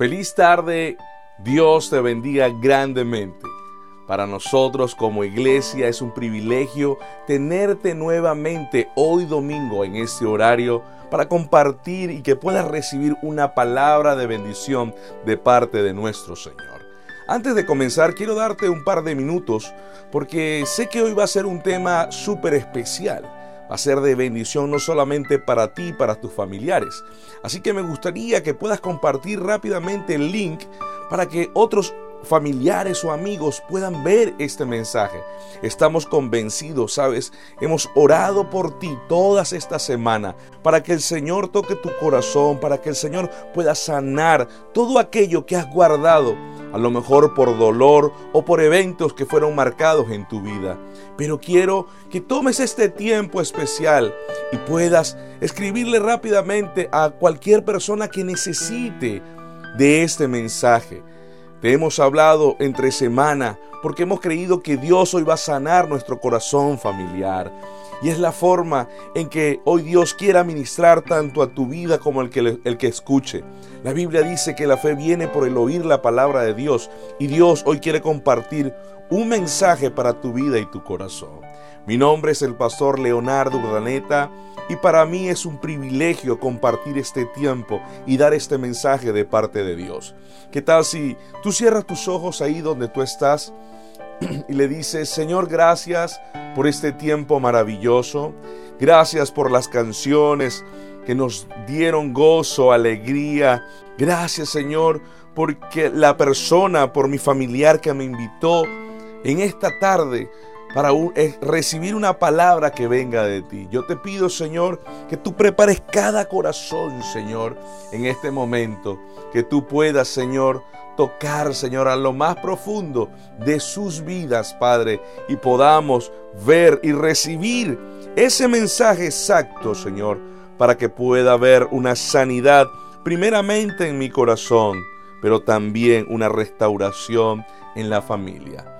Feliz tarde, Dios te bendiga grandemente. Para nosotros como iglesia es un privilegio tenerte nuevamente hoy domingo en este horario para compartir y que puedas recibir una palabra de bendición de parte de nuestro Señor. Antes de comenzar, quiero darte un par de minutos porque sé que hoy va a ser un tema súper especial va a ser de bendición no solamente para ti, para tus familiares. Así que me gustaría que puedas compartir rápidamente el link para que otros familiares o amigos puedan ver este mensaje. Estamos convencidos, ¿sabes? Hemos orado por ti todas esta semana para que el Señor toque tu corazón, para que el Señor pueda sanar todo aquello que has guardado, a lo mejor por dolor o por eventos que fueron marcados en tu vida. Pero quiero que tomes este tiempo especial y puedas escribirle rápidamente a cualquier persona que necesite de este mensaje. Te hemos hablado entre semana porque hemos creído que Dios hoy va a sanar nuestro corazón familiar. Y es la forma en que hoy Dios quiere ministrar tanto a tu vida como el que, el que escuche. La Biblia dice que la fe viene por el oír la palabra de Dios y Dios hoy quiere compartir un mensaje para tu vida y tu corazón. Mi nombre es el pastor Leonardo Urdaneta y para mí es un privilegio compartir este tiempo y dar este mensaje de parte de Dios. ¿Qué tal si tú cierras tus ojos ahí donde tú estás y le dices, Señor, gracias por este tiempo maravilloso, gracias por las canciones que nos dieron gozo, alegría, gracias Señor porque la persona, por mi familiar que me invitó en esta tarde, para recibir una palabra que venga de ti. Yo te pido, Señor, que tú prepares cada corazón, Señor, en este momento. Que tú puedas, Señor, tocar, Señor, a lo más profundo de sus vidas, Padre, y podamos ver y recibir ese mensaje exacto, Señor, para que pueda haber una sanidad, primeramente en mi corazón, pero también una restauración en la familia.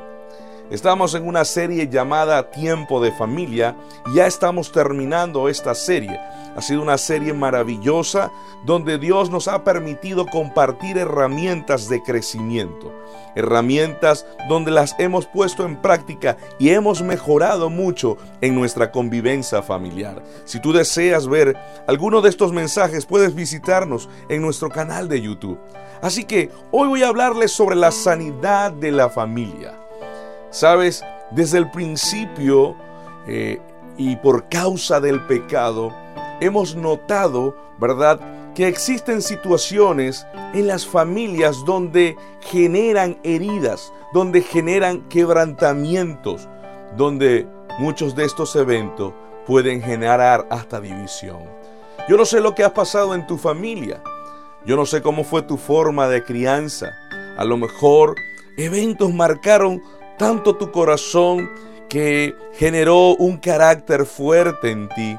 Estamos en una serie llamada Tiempo de Familia ya estamos terminando esta serie. Ha sido una serie maravillosa donde Dios nos ha permitido compartir herramientas de crecimiento, herramientas donde las hemos puesto en práctica y hemos mejorado mucho en nuestra convivencia familiar. Si tú deseas ver alguno de estos mensajes, puedes visitarnos en nuestro canal de YouTube. Así que hoy voy a hablarles sobre la sanidad de la familia. Sabes, desde el principio eh, y por causa del pecado, hemos notado, ¿verdad?, que existen situaciones en las familias donde generan heridas, donde generan quebrantamientos, donde muchos de estos eventos pueden generar hasta división. Yo no sé lo que ha pasado en tu familia, yo no sé cómo fue tu forma de crianza, a lo mejor eventos marcaron tanto tu corazón que generó un carácter fuerte en ti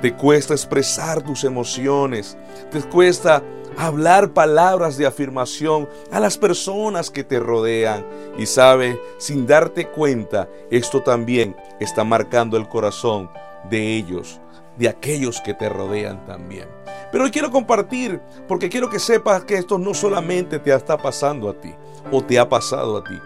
te cuesta expresar tus emociones, te cuesta hablar palabras de afirmación a las personas que te rodean. Y sabe, sin darte cuenta, esto también está marcando el corazón de ellos, de aquellos que te rodean también. Pero hoy quiero compartir, porque quiero que sepas que esto no solamente te está pasando a ti, o te ha pasado a ti,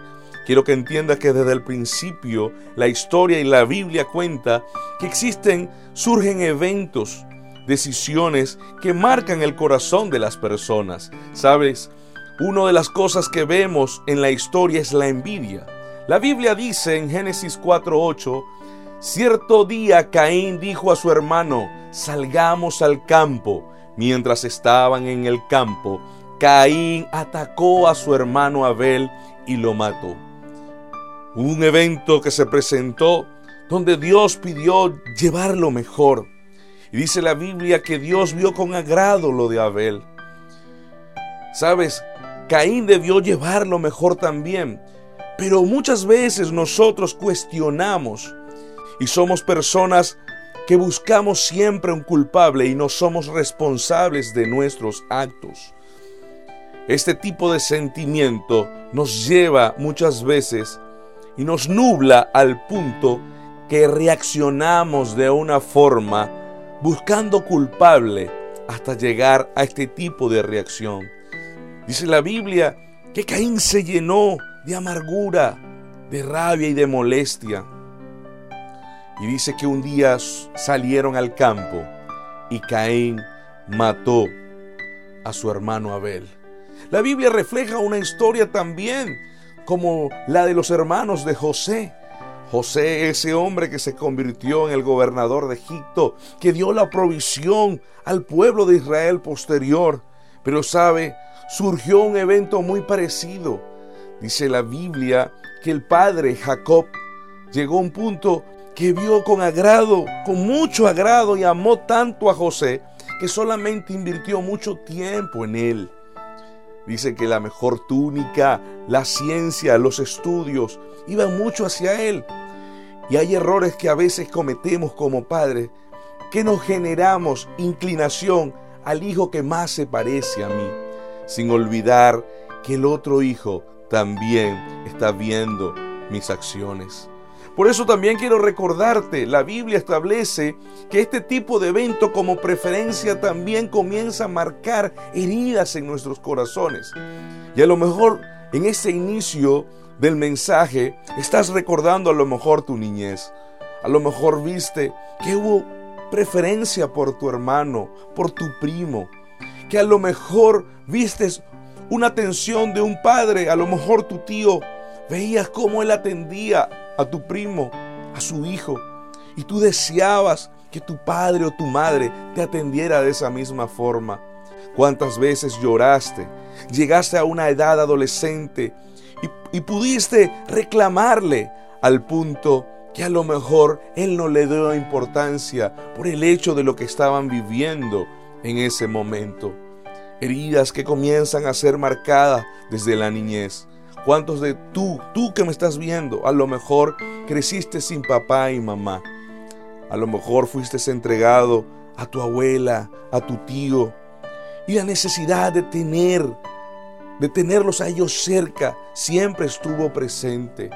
Quiero que entiendas que desde el principio la historia y la Biblia cuenta que existen, surgen eventos, decisiones que marcan el corazón de las personas. ¿Sabes? Una de las cosas que vemos en la historia es la envidia. La Biblia dice en Génesis 4:8, cierto día Caín dijo a su hermano, salgamos al campo. Mientras estaban en el campo, Caín atacó a su hermano Abel y lo mató un evento que se presentó donde Dios pidió llevar lo mejor. Y dice la Biblia que Dios vio con agrado lo de Abel. Sabes, Caín debió llevar lo mejor también. Pero muchas veces nosotros cuestionamos y somos personas que buscamos siempre un culpable y no somos responsables de nuestros actos. Este tipo de sentimiento nos lleva muchas veces y nos nubla al punto que reaccionamos de una forma buscando culpable hasta llegar a este tipo de reacción. Dice la Biblia que Caín se llenó de amargura, de rabia y de molestia. Y dice que un día salieron al campo y Caín mató a su hermano Abel. La Biblia refleja una historia también como la de los hermanos de José. José, ese hombre que se convirtió en el gobernador de Egipto, que dio la provisión al pueblo de Israel posterior. Pero sabe, surgió un evento muy parecido. Dice la Biblia que el padre Jacob llegó a un punto que vio con agrado, con mucho agrado y amó tanto a José que solamente invirtió mucho tiempo en él. Dice que la mejor túnica, la ciencia, los estudios, iban mucho hacia él. Y hay errores que a veces cometemos como padres, que nos generamos inclinación al hijo que más se parece a mí, sin olvidar que el otro hijo también está viendo mis acciones. Por eso también quiero recordarte, la Biblia establece que este tipo de evento como preferencia también comienza a marcar heridas en nuestros corazones. Y a lo mejor en ese inicio del mensaje estás recordando a lo mejor tu niñez. A lo mejor viste que hubo preferencia por tu hermano, por tu primo. Que a lo mejor vistes una atención de un padre, a lo mejor tu tío, veías cómo él atendía a tu primo, a su hijo, y tú deseabas que tu padre o tu madre te atendiera de esa misma forma. ¿Cuántas veces lloraste? Llegaste a una edad adolescente y, pudiste reclamarle al punto que a lo mejor él no le dio importancia por el hecho de lo que estaban viviendo en ese momento. Heridas que comienzan a ser marcadas desde la niñez. ¿Cuántos de tú, tú que me estás viendo, a lo mejor creciste sin papá y mamá? A lo mejor fuiste entregado a tu abuela, a tu tío. Y la necesidad de tener, de tenerlos a ellos cerca, siempre estuvo presente.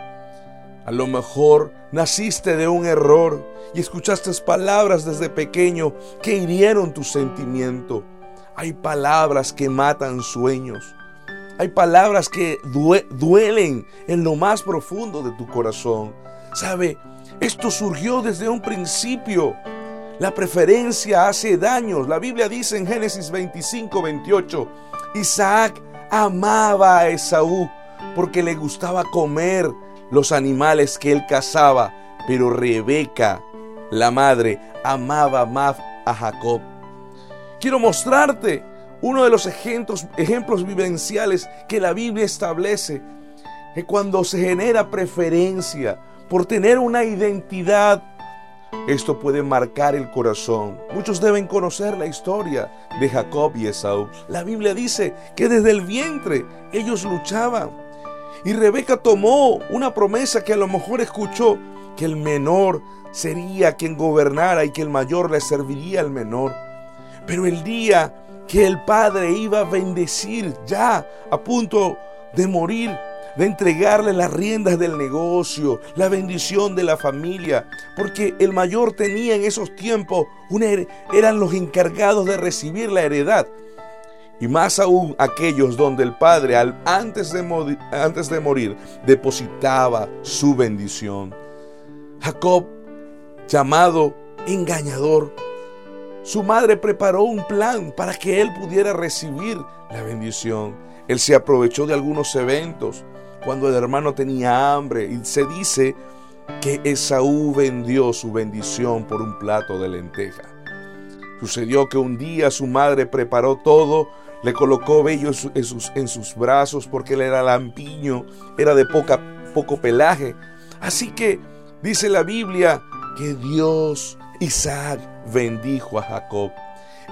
A lo mejor naciste de un error y escuchaste palabras desde pequeño que hirieron tu sentimiento. Hay palabras que matan sueños. Hay palabras que duelen en lo más profundo de tu corazón. ¿Sabe? Esto surgió desde un principio. La preferencia hace daños. La Biblia dice en Génesis 25, 28, Isaac amaba a Esaú porque le gustaba comer los animales que él cazaba, pero Rebeca, la madre, amaba más a Jacob. Quiero mostrarte uno de los ejemplos, vivenciales que la Biblia establece, que cuando se genera preferencia por tener una identidad, esto puede marcar el corazón. Muchos deben conocer la historia de Jacob y Esaú. La Biblia dice que desde el vientre ellos luchaban. Y Rebeca tomó una promesa que a lo mejor escuchó, que el menor sería quien gobernara y que el mayor le serviría al menor. Pero el día que el Padre iba a bendecir ya a punto de morir, de entregarle las riendas del negocio, la bendición de la familia, porque el mayor tenía en esos tiempos, eran los encargados de recibir la heredad. Y más aún aquellos donde el Padre antes, de antes de morir depositaba su bendición. Jacob, llamado engañador, su madre preparó un plan para que él pudiera recibir la bendición. Él se aprovechó de algunos eventos cuando el hermano tenía hambre y se dice que Esaú vendió su bendición por un plato de lenteja. Sucedió que un día su madre preparó todo, le colocó vello en sus, en sus brazos porque él era lampiño, era de poca, poco pelaje. Así que dice la Biblia que Dios Isaac bendijo a Jacob.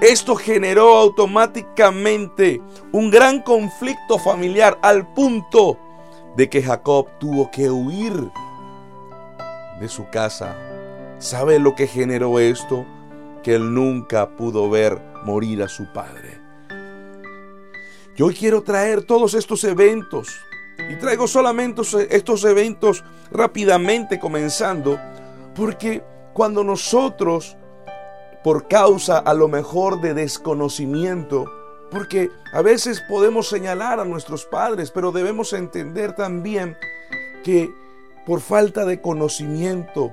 Esto generó automáticamente un gran conflicto familiar al punto de que Jacob tuvo que huir de su casa. ¿Sabe lo que generó esto? Que él nunca pudo ver morir a su padre. Yo quiero traer todos estos eventos y traigo solamente estos eventos rápidamente comenzando porque cuando nosotros por causa a lo mejor de desconocimiento, porque a veces podemos señalar a nuestros padres, pero debemos entender también que por falta de conocimiento,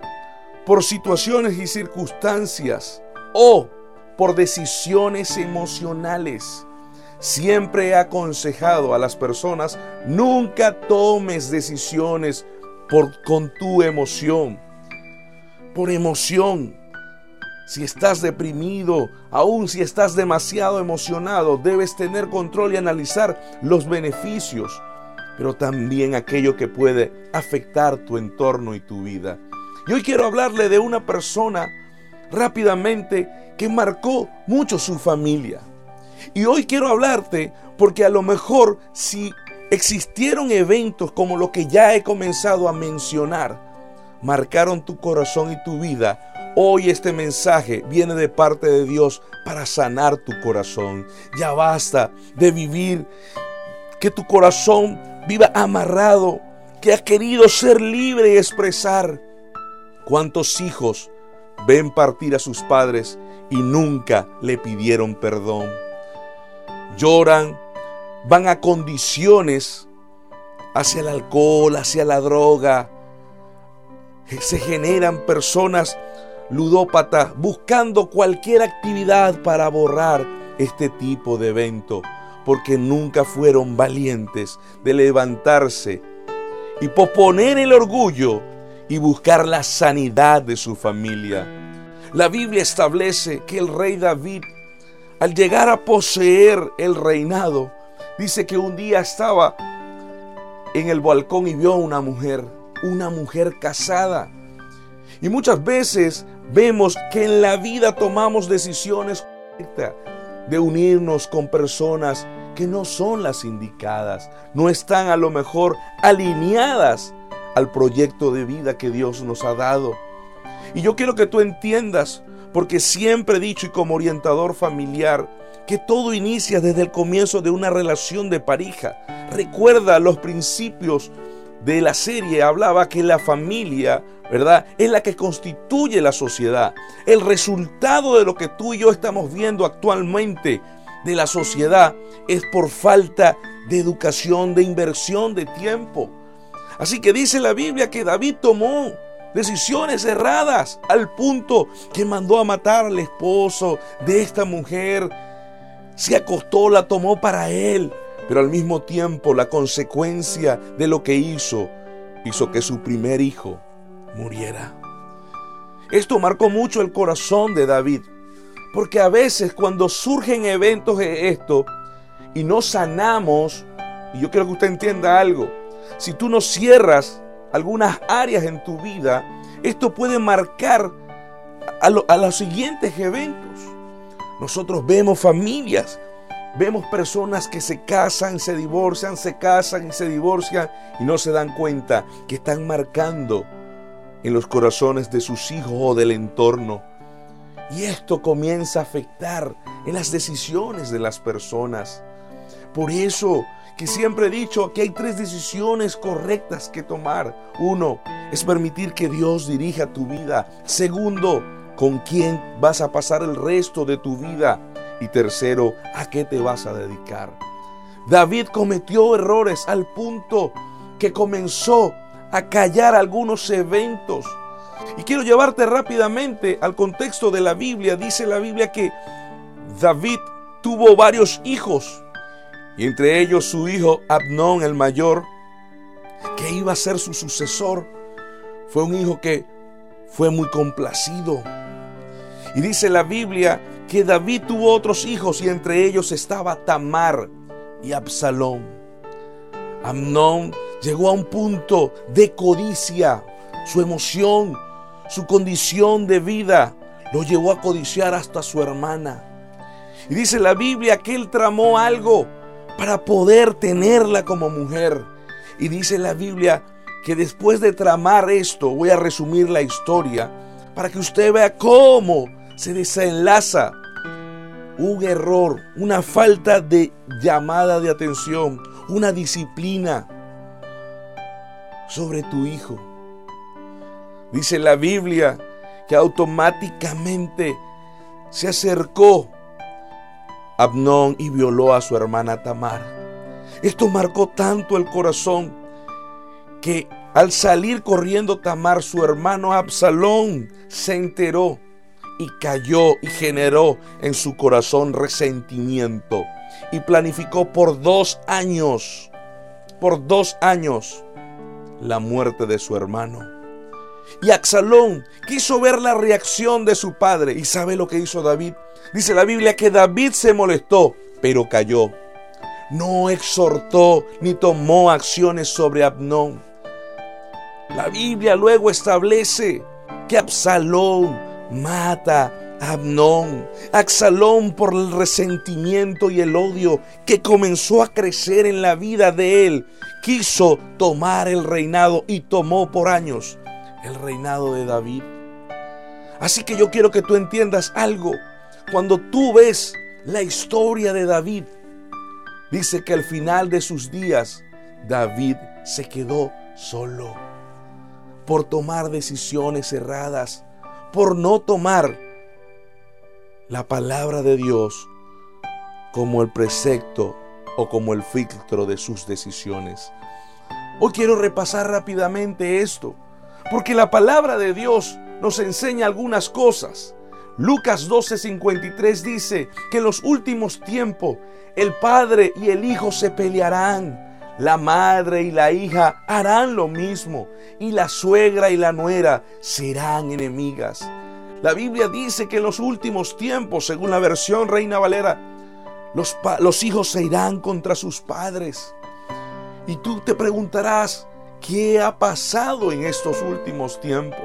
por situaciones y circunstancias o por decisiones emocionales, siempre he aconsejado a las personas, nunca tomes decisiones por, con tu emoción, por emoción. Si estás deprimido, aún si estás demasiado emocionado, debes tener control y analizar los beneficios, pero también aquello que puede afectar tu entorno y tu vida. Y hoy quiero hablarle de una persona rápidamente que marcó mucho su familia. Y hoy quiero hablarte porque a lo mejor si existieron eventos como lo que ya he comenzado a mencionar, marcaron tu corazón y tu vida, Hoy este mensaje viene de parte de Dios para sanar tu corazón. Ya basta de vivir que tu corazón viva amarrado, que ha querido ser libre y expresar. ¿Cuántos hijos ven partir a sus padres y nunca le pidieron perdón? Lloran, van a condiciones hacia el alcohol, hacia la droga. Se generan personas ludópata buscando cualquier actividad para borrar este tipo de evento, porque nunca fueron valientes de levantarse y posponer el orgullo y buscar la sanidad de su familia. La Biblia establece que el rey David, al llegar a poseer el reinado, dice que un día estaba en el balcón y vio una mujer, una mujer casada. Y muchas veces vemos que en la vida tomamos decisiones de unirnos con personas que no son las indicadas, no están a lo mejor alineadas al proyecto de vida que Dios nos ha dado. Y yo quiero que tú entiendas, porque siempre he dicho y como orientador familiar, que todo inicia desde el comienzo de una relación de pareja. Recuerda los principios de la serie hablaba que la familia, ¿verdad? Es la que constituye la sociedad. El resultado de lo que tú y yo estamos viendo actualmente de la sociedad es por falta de educación, de inversión, de tiempo. Así que dice la Biblia que David tomó decisiones erradas al punto que mandó a matar al esposo de esta mujer. Se acostó, la tomó para él pero al mismo tiempo la consecuencia de lo que hizo hizo que su primer hijo muriera. Esto marcó mucho el corazón de David, porque a veces cuando surgen eventos de esto y no sanamos, y yo quiero que usted entienda algo, si tú no cierras algunas áreas en tu vida, esto puede marcar a, a los siguientes eventos. Nosotros vemos familias Vemos personas que se casan, se divorcian, se casan y se divorcian y no se dan cuenta que están marcando en los corazones de sus hijos o del entorno. Y esto comienza a afectar en las decisiones de las personas. Por eso que siempre he dicho que hay tres decisiones correctas que tomar. Uno es permitir que Dios dirija tu vida. Segundo, con quién vas a pasar el resto de tu vida. Y tercero, ¿a qué te vas a dedicar? David cometió errores al punto que comenzó a callar algunos eventos. Y quiero llevarte rápidamente al contexto de la Biblia. Dice la Biblia que David tuvo varios hijos. Y entre ellos su hijo Abnón el mayor, que iba a ser su sucesor. Fue un hijo que fue muy complacido. Y dice la Biblia que David tuvo otros hijos y entre ellos estaba Tamar y Absalón. Amnón llegó a un punto de codicia. Su emoción, su condición de vida lo llevó a codiciar hasta su hermana. Y dice la Biblia que él tramó algo para poder tenerla como mujer. Y dice la Biblia que después de tramar esto, voy a resumir la historia para que usted vea cómo se desenlaza un error, una falta de llamada de atención, una disciplina sobre tu hijo. Dice la Biblia que automáticamente se acercó Abnón y violó a su hermana Tamar. Esto marcó tanto el corazón que al salir corriendo Tamar, su hermano Absalón se enteró y cayó y generó en su corazón resentimiento y planificó por dos años, por dos años, la muerte de su hermano. Y Absalón quiso ver la reacción de su padre y sabe lo que hizo David. Dice la Biblia que David se molestó, pero cayó. No exhortó ni tomó acciones sobre Abnón. La Biblia luego establece que Absalón mata a Abnón. Absalón por el resentimiento y el odio que comenzó a crecer en la vida de él, quiso tomar el reinado y tomó por años el reinado de David. Así que yo quiero que tú entiendas algo. Cuando tú ves la historia de David, dice que al final de sus días, David se quedó solo por tomar decisiones erradas, por no tomar la palabra de Dios como el precepto o como el filtro de sus decisiones. Hoy quiero repasar rápidamente esto, porque la palabra de Dios nos enseña algunas cosas. Lucas 12:53 dice que en los últimos tiempos el padre y el hijo se pelearán. La madre y la hija harán lo mismo y la suegra y la nuera serán enemigas. La Biblia dice que en los últimos tiempos, según la versión Reina Valera, los, los hijos se irán contra sus padres. Y tú te preguntarás, ¿qué ha pasado en estos últimos tiempos?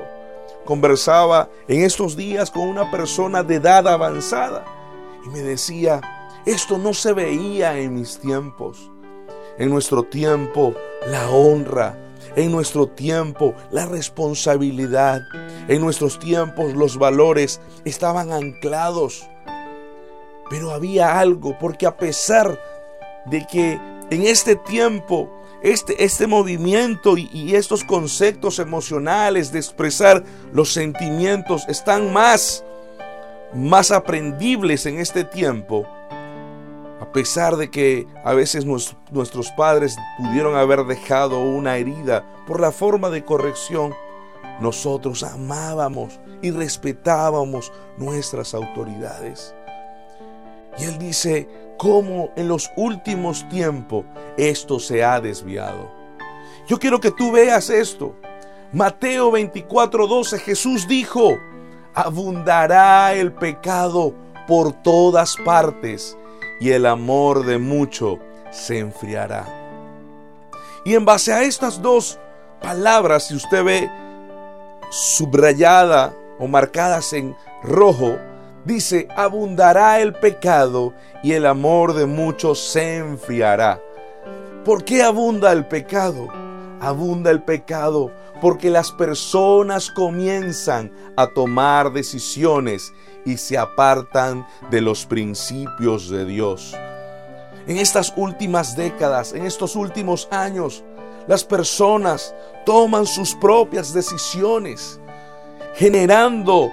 Conversaba en estos días con una persona de edad avanzada y me decía, esto no se veía en mis tiempos. En nuestro tiempo, la honra. En nuestro tiempo, la responsabilidad. En nuestros tiempos, los valores estaban anclados. Pero había algo, porque a pesar de que en este tiempo, este, este movimiento y, y estos conceptos emocionales de expresar los sentimientos están más, más aprendibles en este tiempo, a pesar de que a veces nuestros padres pudieron haber dejado una herida por la forma de corrección, nosotros amábamos y respetábamos nuestras autoridades. Y él dice, cómo en los últimos tiempos esto se ha desviado. Yo quiero que tú veas esto. Mateo 24:12 Jesús dijo, abundará el pecado por todas partes y el amor de mucho se enfriará. Y en base a estas dos palabras, si usted ve subrayada o marcadas en rojo, dice, abundará el pecado y el amor de muchos se enfriará. ¿Por qué abunda el pecado? Abunda el pecado porque las personas comienzan a tomar decisiones y se apartan de los principios de Dios. En estas últimas décadas, en estos últimos años, las personas toman sus propias decisiones, generando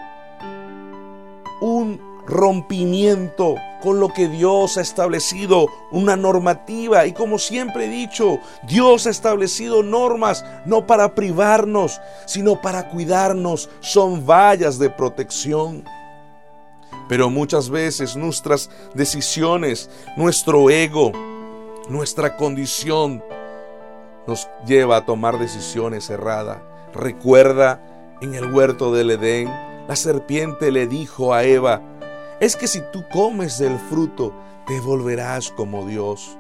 un rompimiento con lo que Dios ha establecido, una normativa. Y como siempre he dicho, Dios ha establecido normas no para privarnos, sino para cuidarnos. Son vallas de protección. Pero muchas veces nuestras decisiones, nuestro ego, nuestra condición nos lleva a tomar decisiones erradas. Recuerda en el huerto del Edén, la serpiente le dijo a Eva, es que si tú comes del fruto, te volverás como Dios.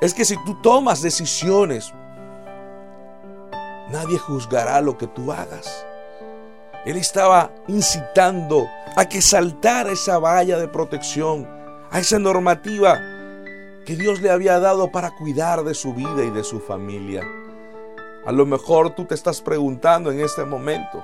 Es que si tú tomas decisiones, nadie juzgará lo que tú hagas. Él estaba incitando a que saltara esa valla de protección, a esa normativa que Dios le había dado para cuidar de su vida y de su familia. A lo mejor tú te estás preguntando en este momento,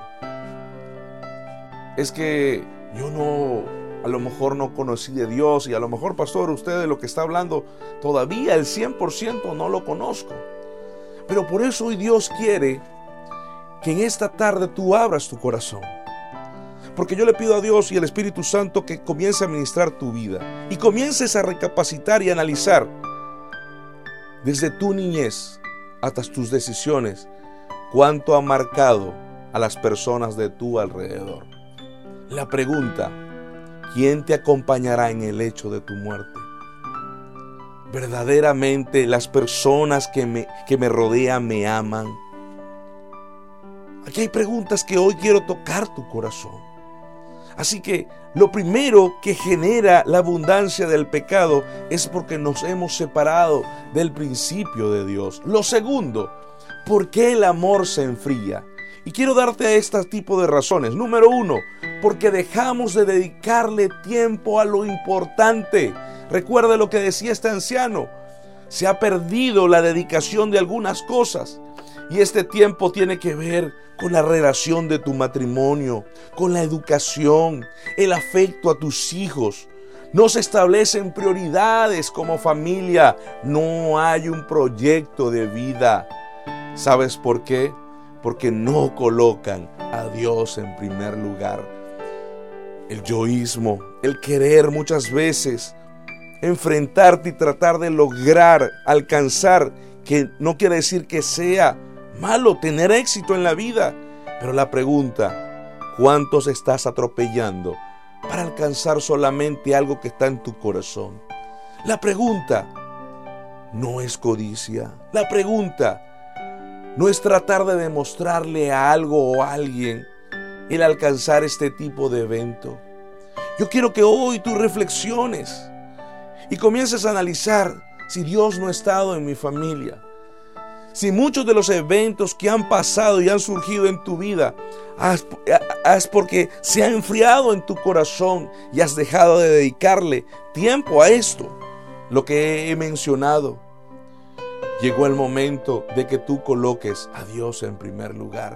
es que yo no, a lo mejor no conocí de Dios y a lo mejor, pastor, usted de lo que está hablando, todavía el 100% no lo conozco. Pero por eso hoy Dios quiere que en esta tarde tú abras tu corazón. Porque yo le pido a Dios y al Espíritu Santo que comience a ministrar tu vida y comiences a recapacitar y analizar desde tu niñez hasta tus decisiones cuánto ha marcado a las personas de tu alrededor. La pregunta, ¿quién te acompañará en el hecho de tu muerte? ¿Verdaderamente las personas que me, que me rodean me aman? Aquí hay preguntas que hoy quiero tocar tu corazón. Así que lo primero que genera la abundancia del pecado es porque nos hemos separado del principio de Dios. Lo segundo, ¿por qué el amor se enfría? Y quiero darte este tipo de razones. Número uno, porque dejamos de dedicarle tiempo a lo importante. Recuerda lo que decía este anciano. Se ha perdido la dedicación de algunas cosas. Y este tiempo tiene que ver con la relación de tu matrimonio, con la educación, el afecto a tus hijos. No se establecen prioridades como familia. No hay un proyecto de vida. ¿Sabes por qué? Porque no colocan a Dios en primer lugar. El yoísmo, el querer muchas veces enfrentarte y tratar de lograr, alcanzar, que no quiere decir que sea malo tener éxito en la vida. Pero la pregunta, ¿cuántos estás atropellando para alcanzar solamente algo que está en tu corazón? La pregunta no es codicia. La pregunta no es tratar de demostrarle a algo o a alguien el alcanzar este tipo de evento. Yo quiero que hoy tú reflexiones y comiences a analizar si Dios no ha estado en mi familia si muchos de los eventos que han pasado y han surgido en tu vida es porque se ha enfriado en tu corazón y has dejado de dedicarle tiempo a esto, lo que he mencionado, llegó el momento de que tú coloques a Dios en primer lugar.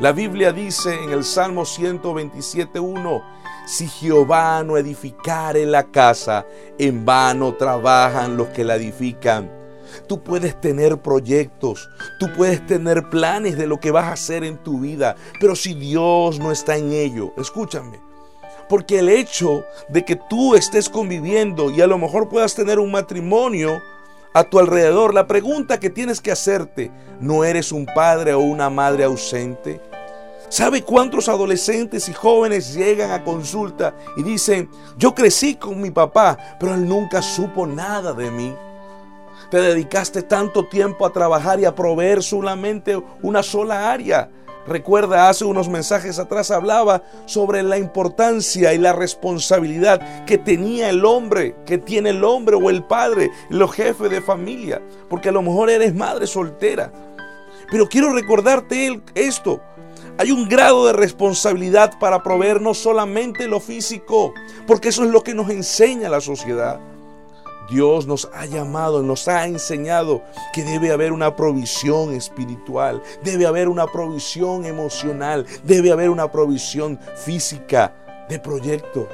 La Biblia dice en el Salmo 127.1, si Jehová no edificare la casa, en vano trabajan los que la edifican. Tú puedes tener proyectos, tú puedes tener planes de lo que vas a hacer en tu vida, pero si Dios no está en ello, escúchame. Porque el hecho de que tú estés conviviendo y a lo mejor puedas tener un matrimonio a tu alrededor, la pregunta que tienes que hacerte, ¿no eres un padre o una madre ausente? ¿Sabe cuántos adolescentes y jóvenes llegan a consulta y dicen, yo crecí con mi papá, pero él nunca supo nada de mí? Te dedicaste tanto tiempo a trabajar y a proveer solamente una sola área. Recuerda, hace unos mensajes atrás hablaba sobre la importancia y la responsabilidad que tenía el hombre, que tiene el hombre o el padre, los jefes de familia, porque a lo mejor eres madre soltera. Pero quiero recordarte esto. Hay un grado de responsabilidad para proveer no solamente lo físico, porque eso es lo que nos enseña la sociedad. Dios nos ha llamado, nos ha enseñado que debe haber una provisión espiritual, debe haber una provisión emocional, debe haber una provisión física de proyecto.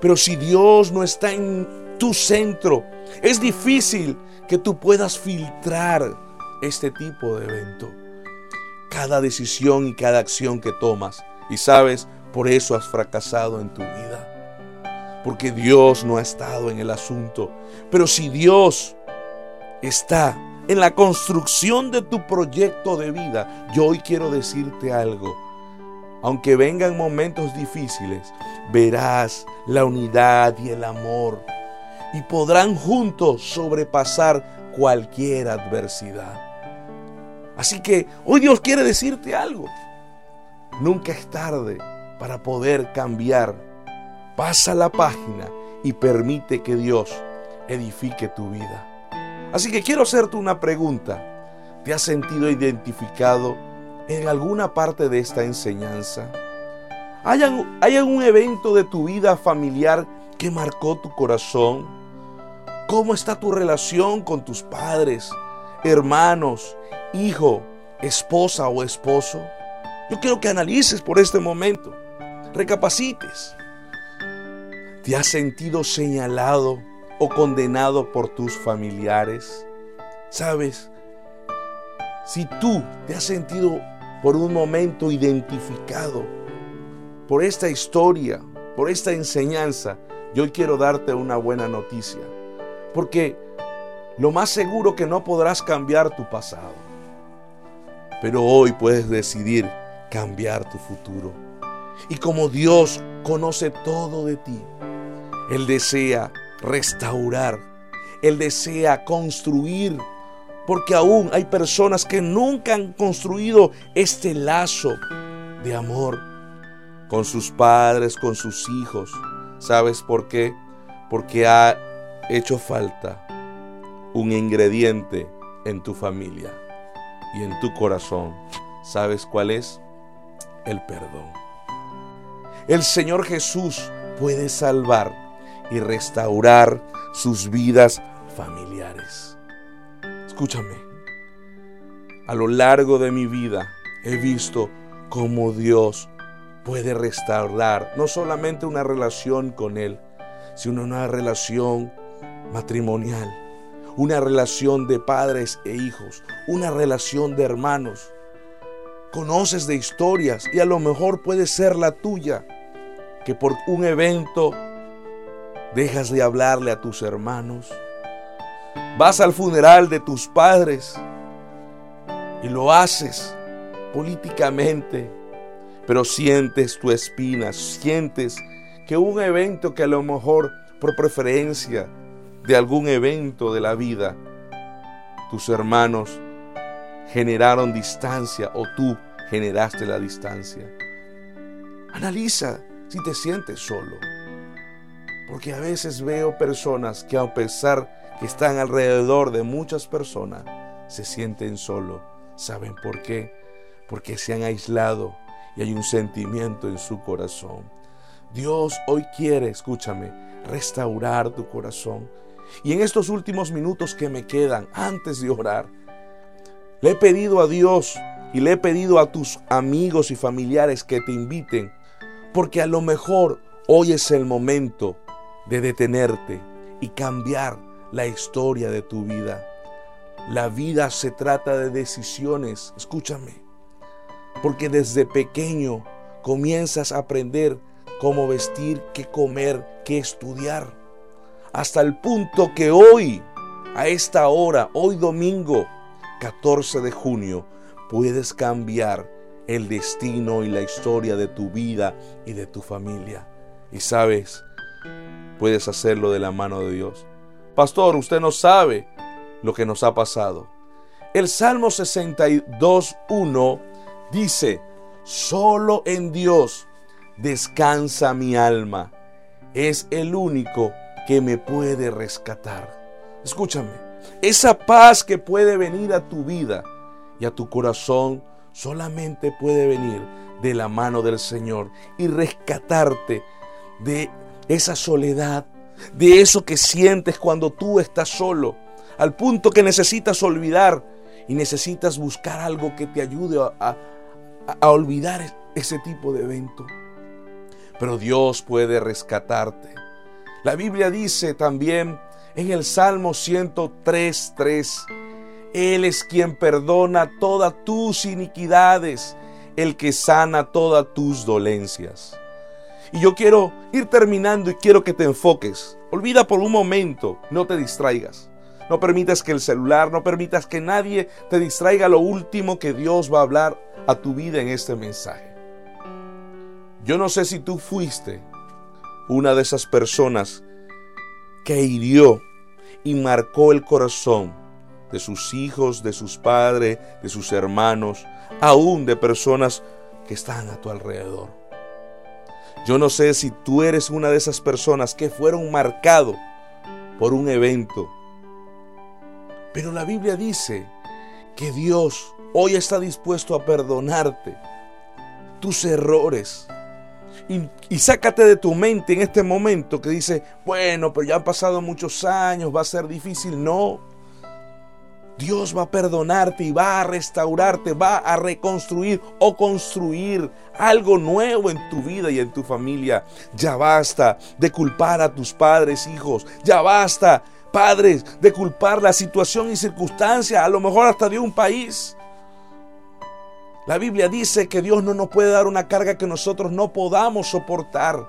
Pero si Dios no está en tu centro, es difícil que tú puedas filtrar este tipo de evento. Cada decisión y cada acción que tomas, y sabes, por eso has fracasado en tu vida porque Dios no ha estado en el asunto. Pero si Dios está en la construcción de tu proyecto de vida, yo hoy quiero decirte algo. Aunque vengan momentos difíciles, verás la unidad y el amor y podrán juntos sobrepasar cualquier adversidad. Así que hoy Dios quiere decirte algo. Nunca es tarde para poder cambiar Pasa la página y permite que Dios edifique tu vida. Así que quiero hacerte una pregunta. ¿Te has sentido identificado en alguna parte de esta enseñanza? ¿Hay, algún evento de tu vida familiar que marcó tu corazón? ¿Cómo está tu relación con tus padres, hermanos, hijo, esposa o esposo? Yo quiero que analices por este momento, recapacites. ¿Te has sentido señalado o condenado por tus familiares? ¿Sabes? Si tú te has sentido por un momento identificado, por esta historia, por esta enseñanza, yo hoy quiero darte una buena noticia. Porque lo más seguro que no podrás cambiar tu pasado. Pero hoy puedes decidir cambiar tu futuro. Y como Dios conoce todo de ti, Él desea restaurar, Él desea construir, porque aún hay personas que nunca han construido este lazo de amor con sus padres, con sus hijos. ¿Sabes por qué? Porque ha hecho falta un ingrediente en tu familia y en tu corazón. ¿Sabes cuál es? El perdón. El Señor Jesús puede salvar y restaurar sus vidas familiares. Escúchame, a lo largo de mi vida he visto cómo Dios puede restaurar no solamente una relación con Él, sino una relación matrimonial, una relación de padres e hijos, una relación de hermanos. Conoces de historias y a lo mejor puede ser la tuya, que por un evento dejas de hablarle a tus hermanos, vas al funeral de tus padres y lo haces políticamente pero sientes tu espina, sientes que un evento que a lo mejor por preferencia de algún evento de la vida, tus hermanos generaron distancia o tú generaste la distancia. Analiza si te sientes solo. Porque a veces veo personas que a pesar que están alrededor de muchas personas, se sienten solo. ¿Saben por qué? Porque se han aislado y hay un sentimiento en su corazón. Dios hoy quiere, escúchame, restaurar tu corazón. Y en estos últimos minutos que me quedan antes de orar, le he pedido a Dios y le he pedido a tus amigos y familiares que te inviten, porque a lo mejor hoy es el momento de detenerte y cambiar la historia de tu vida. La vida se trata de decisiones, escúchame. Porque desde pequeño comienzas a aprender cómo vestir, qué comer, qué estudiar. Hasta el punto que hoy, a esta hora, hoy domingo 14 de junio, puedes cambiar el destino y la historia de tu vida y de tu familia. Y sabes, puedes hacerlo de la mano de Dios. Pastor, usted no sabe lo que nos ha pasado. El Salmo 62.1 Dice, solo en Dios descansa mi alma. Es el único que me puede rescatar. Escúchame, esa paz que puede venir a tu vida y a tu corazón solamente puede venir de la mano del Señor y rescatarte de esa soledad, de eso que sientes cuando tú estás solo, al punto que necesitas olvidar y necesitas buscar algo que te ayude a, a, olvidar ese tipo de evento. Pero Dios puede rescatarte. La Biblia dice también en el Salmo 103.3, Él es quien perdona todas tus iniquidades, el que sana todas tus dolencias. Y yo quiero ir terminando y quiero que te enfoques. Olvida por un momento, no te distraigas. No permitas que el celular, no permitas que nadie te distraiga lo último que Dios va a hablar a tu vida en este mensaje. Yo no sé si tú fuiste una de esas personas que hirió y marcó el corazón de sus hijos, de sus padres, de sus hermanos, aún de personas que están a tu alrededor. Yo no sé si tú eres una de esas personas que fueron marcados por un evento pero la Biblia dice que Dios hoy está dispuesto a perdonarte tus errores. Y, sácate de tu mente en este momento que dice, bueno, pero ya han pasado muchos años, va a ser difícil. No. Dios va a perdonarte y va a restaurarte, va a reconstruir o construir algo nuevo en tu vida y en tu familia. Ya basta de culpar a tus padres, hijos. Ya basta padres, de culpar la situación y circunstancia, a lo mejor hasta de un país. La Biblia dice que Dios no nos puede dar una carga que nosotros no podamos soportar.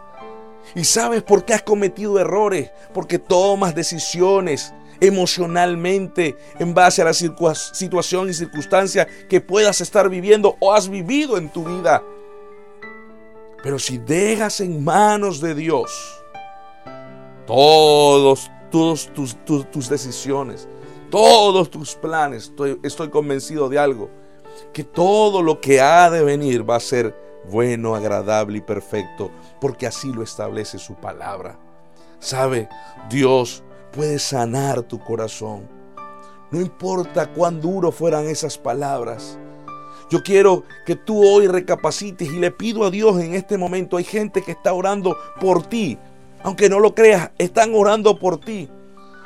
¿Y sabes por qué has cometido errores? Porque tomas decisiones emocionalmente en base a la situación y circunstancia que puedas estar viviendo o has vivido en tu vida. Pero si dejas en manos de Dios todos, tus, tus, decisiones, todos tus planes, estoy, estoy convencido de algo, que todo lo que ha de venir va a ser bueno, agradable y perfecto, porque así lo establece su palabra. ¿Sabe? Dios puede sanar tu corazón. No importa cuán duro fueran esas palabras. Yo quiero que tú hoy recapacites y le pido a Dios en este momento. Hay gente que está orando por ti. Aunque no lo creas, están orando por ti.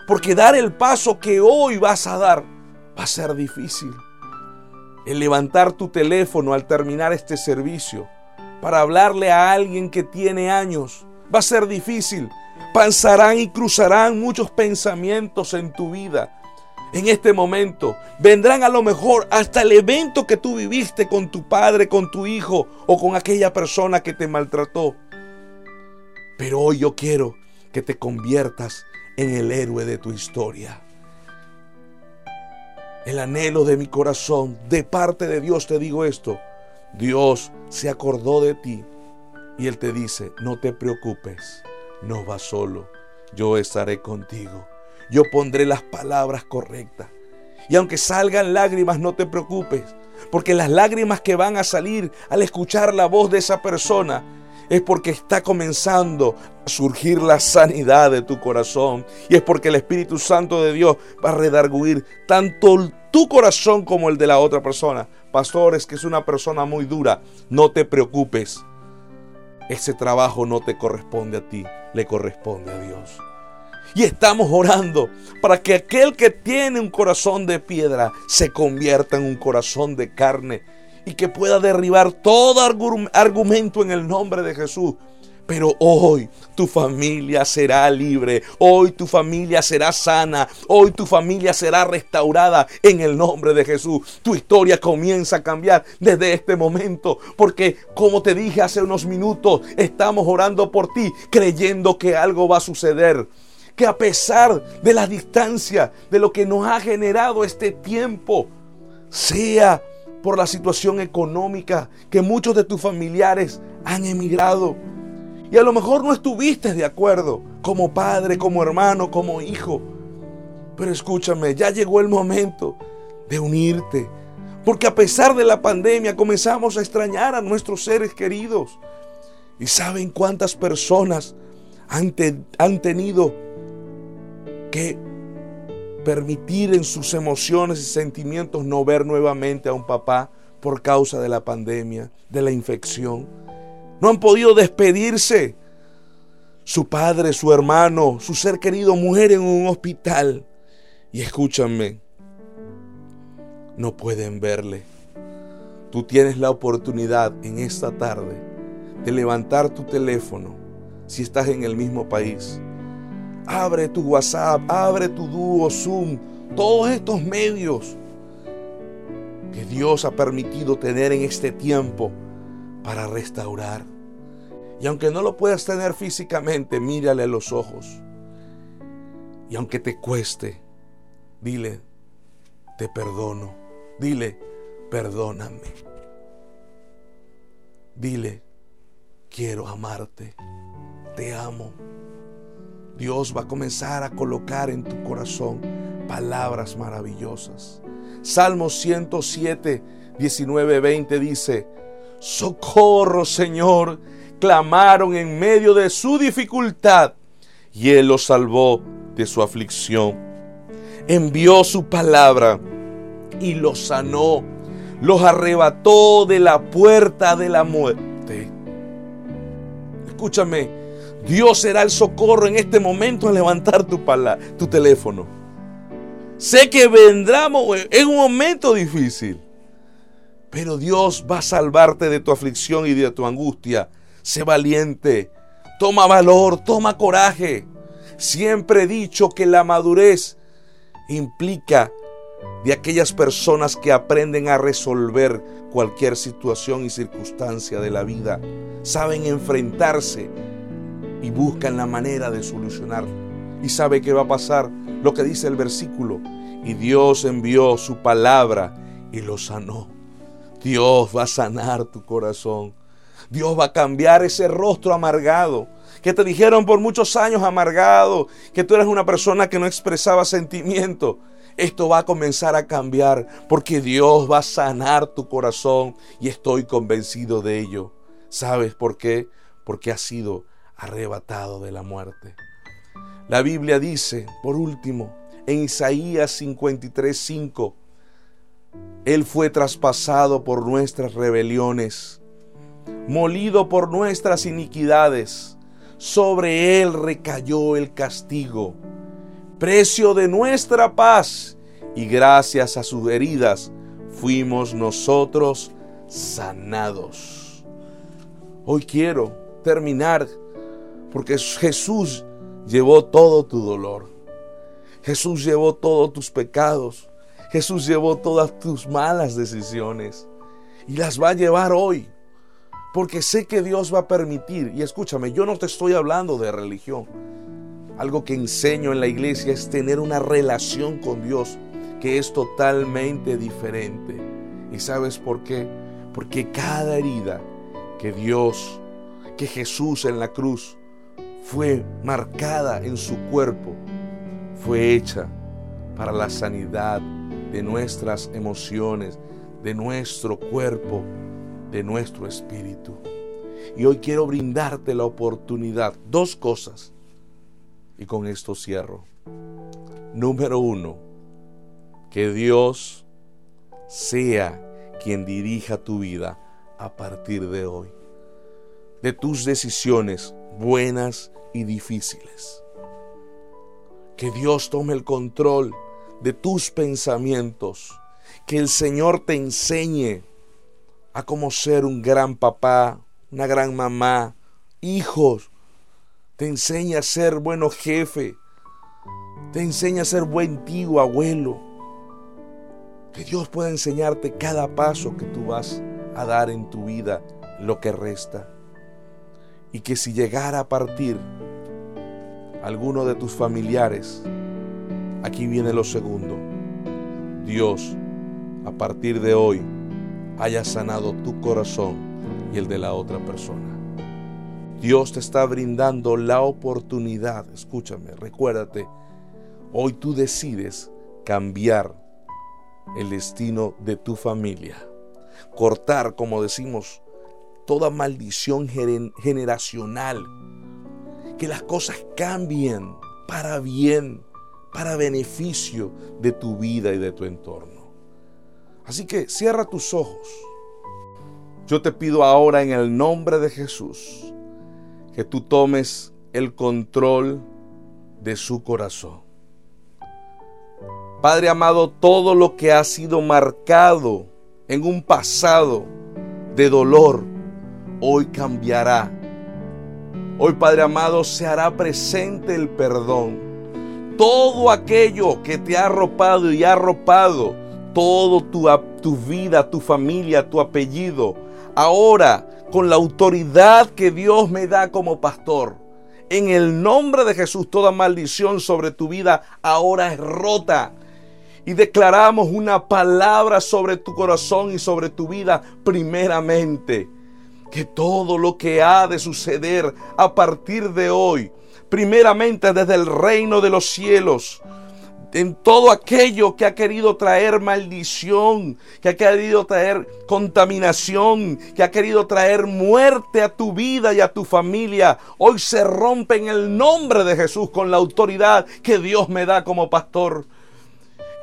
Porque dar el paso que hoy vas a dar va a ser difícil. El levantar tu teléfono al terminar este servicio para hablarle a alguien que tiene años va a ser difícil. Pasarán y cruzarán muchos pensamientos en tu vida en este momento. Vendrán a lo mejor hasta el evento que tú viviste con tu padre, con tu hijo o con aquella persona que te maltrató. Pero hoy yo quiero que te conviertas en el héroe de tu historia. El anhelo de mi corazón, de parte de Dios te digo esto. Dios se acordó de ti y Él te dice, no te preocupes, no vas solo, yo estaré contigo yo pondré las palabras correctas. Y aunque salgan lágrimas, no te preocupes, porque las lágrimas que van a salir al escuchar la voz de esa persona es porque está comenzando a surgir la sanidad de tu corazón. Y es porque el Espíritu Santo de Dios va a redarguir tanto tu corazón como el de la otra persona. Pastores, que es una persona muy dura, no te preocupes. Ese trabajo no te corresponde a ti, le corresponde a Dios. Y estamos orando para que aquel que tiene un corazón de piedra se convierta en un corazón de carne y que pueda derribar todo argumento en el nombre de Jesús. Pero hoy tu familia será libre, hoy tu familia será sana, hoy tu familia será restaurada en el nombre de Jesús. Tu historia comienza a cambiar desde este momento, porque como te dije hace unos minutos, estamos orando por ti, creyendo que algo va a suceder que a pesar de la distancia, de lo que nos ha generado este tiempo, sea por la situación económica que muchos de tus familiares han emigrado. Y a lo mejor no estuviste de acuerdo como padre, como hermano, como hijo. Pero escúchame, ya llegó el momento de unirte. Porque a pesar de la pandemia comenzamos a extrañar a nuestros seres queridos. ¿Y saben cuántas personas han, han tenido que permitir en sus emociones y sentimientos no ver nuevamente a un papá por causa de la pandemia, de la infección. No han podido despedirse. Su padre, su hermano, su ser querido muere en un hospital. Y escúchame, no pueden verle. Tú tienes la oportunidad en esta tarde de levantar tu teléfono si estás en el mismo país Abre tu WhatsApp, abre tu Duo, Zoom, todos estos medios que Dios ha permitido tener en este tiempo para restaurar. Y aunque no lo puedas tener físicamente, mírale a los ojos. Y aunque te cueste, dile, te perdono. Dile, perdóname. Dile, quiero amarte. Te amo. Dios va a comenzar a colocar en tu corazón palabras maravillosas. Salmo 107, 19, 20 dice, Socorro Señor, clamaron en medio de su dificultad y Él los salvó de su aflicción. Envió su palabra y los sanó, los arrebató de la puerta de la muerte. Escúchame, Dios será el socorro en este momento en levantar tu, tu teléfono. Sé que vendremos en un momento difícil, pero Dios va a salvarte de tu aflicción y de tu angustia. Sé valiente, toma valor, toma coraje. Siempre he dicho que la madurez implica de aquellas personas que aprenden a resolver cualquier situación y circunstancia de la vida. Saben enfrentarse y buscan la manera de solucionar. Y sabe qué va a pasar, lo que dice el versículo. Y Dios envió su palabra y lo sanó. Dios va a sanar tu corazón. Dios va a cambiar ese rostro amargado que te dijeron por muchos años amargado, que tú eres una persona que no expresaba sentimiento. Esto va a comenzar a cambiar porque Dios va a sanar tu corazón y estoy convencido de ello. ¿Sabes por qué? Porque has sido arrebatado de la muerte. La Biblia dice, por último, en Isaías 53:5, Él fue traspasado por nuestras rebeliones, molido por nuestras iniquidades, sobre Él recayó el castigo precio de nuestra paz, y gracias a sus heridas fuimos nosotros sanados. Hoy quiero terminar porque Jesús llevó todo tu dolor. Jesús llevó todos tus pecados. Jesús llevó todas tus malas decisiones y las va a llevar hoy. Porque sé que Dios va a permitir, y escúchame, yo no te estoy hablando de religión, algo que enseño en la iglesia es tener una relación con Dios que es totalmente diferente. ¿Y sabes por qué? Porque cada herida que Dios, que Jesús en la cruz fue marcada en su cuerpo, fue hecha para la sanidad de nuestras emociones, de nuestro cuerpo, de nuestro espíritu. Y hoy quiero brindarte la oportunidad, dos cosas y con esto cierro. Número uno, que Dios sea quien dirija tu vida a partir de hoy. De tus decisiones buenas y difíciles. Que Dios tome el control de tus pensamientos. Que el Señor te enseñe a cómo ser un gran papá, una gran mamá, hijos, te enseña a ser bueno jefe, te enseña a ser buen tío, abuelo. Que Dios pueda enseñarte cada paso que tú vas a dar en tu vida, lo que resta. Y que si llegara a partir alguno de tus familiares, aquí viene lo segundo. Dios, a partir de hoy, haya sanado tu corazón y el de la otra persona. Dios te está brindando la oportunidad, escúchame, recuérdate, hoy tú decides cambiar el destino de tu familia, cortar, como decimos, toda maldición generacional, que las cosas cambien para bien, para beneficio de tu vida y de tu entorno. Así que cierra tus ojos. Yo te pido ahora en el nombre de Jesús, que tú tomes el control de su corazón. Padre amado, todo lo que ha sido marcado en un pasado de dolor, hoy cambiará. Hoy, Padre amado, se hará presente el perdón. Todo aquello que te ha arropado y ha arropado, todo tu, tu vida, tu familia, tu apellido, ahora con la autoridad que Dios me da como pastor. En el nombre de Jesús, toda maldición sobre tu vida ahora es rota. Y declaramos una palabra sobre tu corazón y sobre tu vida primeramente. Que todo lo que ha de suceder a partir de hoy, primeramente desde el reino de los cielos, en todo aquello que ha querido traer maldición, que ha querido traer contaminación, que ha querido traer muerte a tu vida y a tu familia, hoy se rompe en el nombre de Jesús con la autoridad que Dios me da como pastor.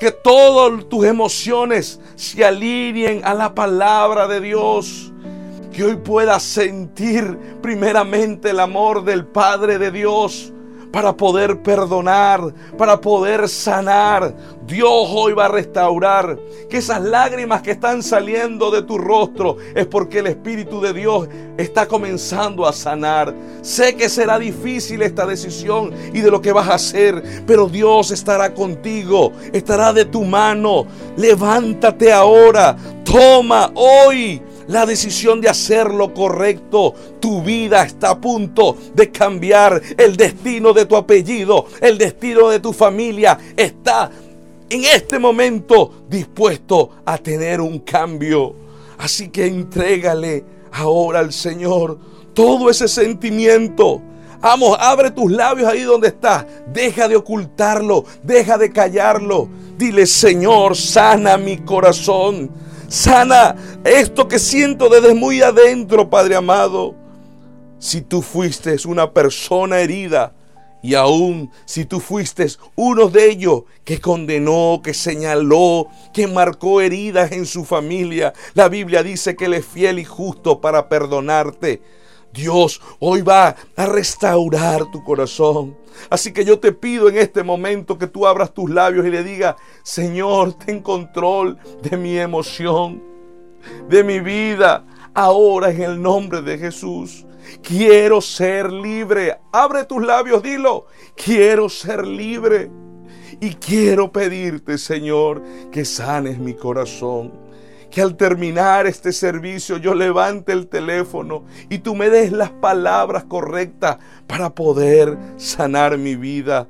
Que todas tus emociones se alineen a la palabra de Dios. Que hoy puedas sentir primeramente el amor del Padre de Dios para poder perdonar, para poder sanar. Dios hoy va a restaurar. Que esas lágrimas que están saliendo de tu rostro es porque el Espíritu de Dios está comenzando a sanar. Sé que será difícil esta decisión y de lo que vas a hacer, pero Dios estará contigo, estará de tu mano. Levántate ahora, toma hoy la decisión de hacer lo correcto. Tu vida está a punto de cambiar. El destino de tu apellido, el destino de tu familia está en este momento dispuesto a tener un cambio. Así que entrégale ahora al Señor todo ese sentimiento. Vamos, abre tus labios ahí donde estás. Deja de ocultarlo, deja de callarlo. Dile, Señor, sana mi corazón. Sana esto que siento desde muy adentro, Padre amado. Si tú fuiste una persona herida y aún si tú fuiste uno de ellos que condenó, que señaló, que marcó heridas en su familia, la Biblia dice que Él es fiel y justo para perdonarte. Dios hoy va a restaurar tu corazón. Así que yo te pido en este momento que tú abras tus labios y le digas, Señor, ten control de mi emoción, de mi vida, ahora en el nombre de Jesús. Quiero ser libre. Abre tus labios, dilo. Quiero ser libre. Y quiero pedirte, Señor, que sanes mi corazón que al terminar este servicio yo levante el teléfono y tú me des las palabras correctas para poder sanar mi vida.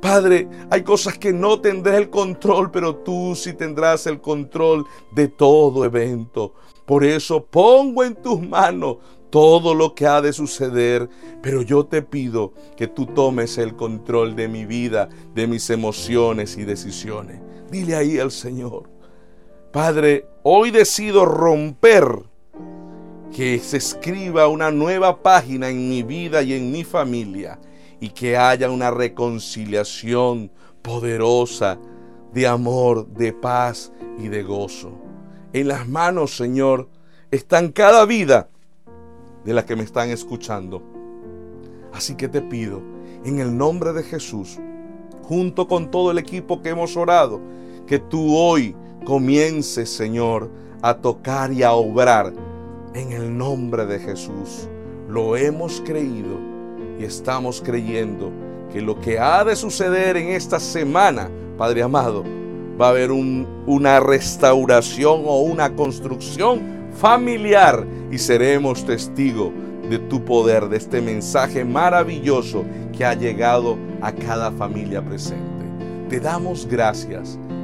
Padre, hay cosas que no tendré el control, pero tú sí tendrás el control de todo evento. Por eso pongo en tus manos todo lo que ha de suceder, pero yo te pido que tú tomes el control de mi vida, de mis emociones y decisiones. Dile ahí al Señor. Padre, hoy decido romper que se escriba una nueva página en mi vida y en mi familia y que haya una reconciliación poderosa de amor, de paz y de gozo. En las manos, Señor, están cada vida de las que me están escuchando. Así que te pido, en el nombre de Jesús, junto con todo el equipo que hemos orado, que tú hoy comience, Señor, a tocar y a obrar en el nombre de Jesús. Lo hemos creído y estamos creyendo que lo que ha de suceder en esta semana, Padre amado, va a haber una restauración o una construcción familiar y seremos testigos de tu poder, de este mensaje maravilloso que ha llegado a cada familia presente. Te damos gracias